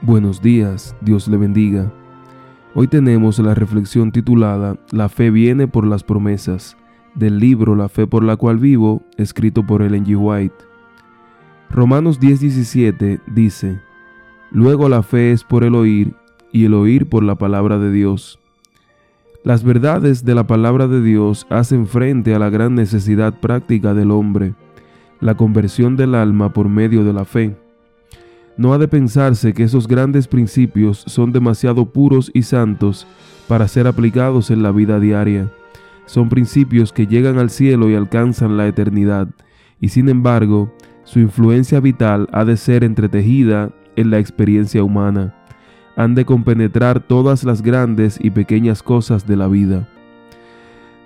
Buenos días, Dios le bendiga. Hoy tenemos la reflexión titulada La fe viene por las promesas, del libro La fe por la cual vivo, escrito por Ellen G. White. Romanos 10:17 dice, Luego la fe es por el oír, y el oír por la palabra de Dios. Las verdades de la palabra de Dios hacen frente a la gran necesidad práctica del hombre la conversión del alma por medio de la fe. No ha de pensarse que esos grandes principios son demasiado puros y santos para ser aplicados en la vida diaria. Son principios que llegan al cielo y alcanzan la eternidad, y sin embargo, su influencia vital ha de ser entretejida en la experiencia humana. Han de compenetrar todas las grandes y pequeñas cosas de la vida.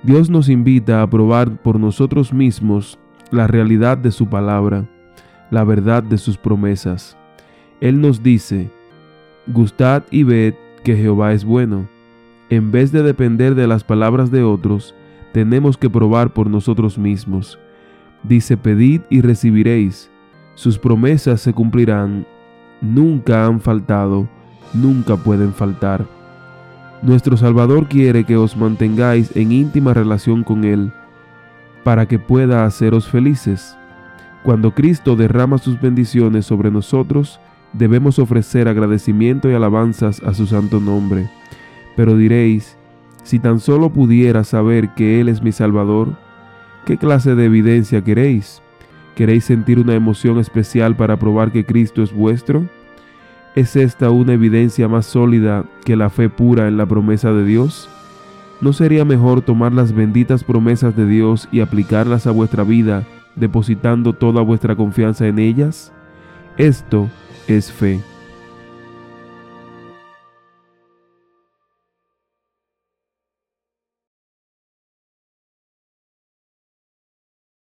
Dios nos invita a probar por nosotros mismos la realidad de su palabra, la verdad de sus promesas. Él nos dice, gustad y ved que Jehová es bueno. En vez de depender de las palabras de otros, tenemos que probar por nosotros mismos. Dice, pedid y recibiréis. Sus promesas se cumplirán. Nunca han faltado, nunca pueden faltar. Nuestro Salvador quiere que os mantengáis en íntima relación con Él, para que pueda haceros felices. Cuando Cristo derrama sus bendiciones sobre nosotros, debemos ofrecer agradecimiento y alabanzas a su santo nombre. Pero diréis, si tan solo pudiera saber que Él es mi Salvador, ¿qué clase de evidencia queréis? ¿Queréis sentir una emoción especial para probar que Cristo es vuestro? ¿Es esta una evidencia más sólida que la fe pura en la promesa de Dios? ¿No sería mejor tomar las benditas promesas de Dios y aplicarlas a vuestra vida, depositando toda vuestra confianza en ellas? Esto es fe.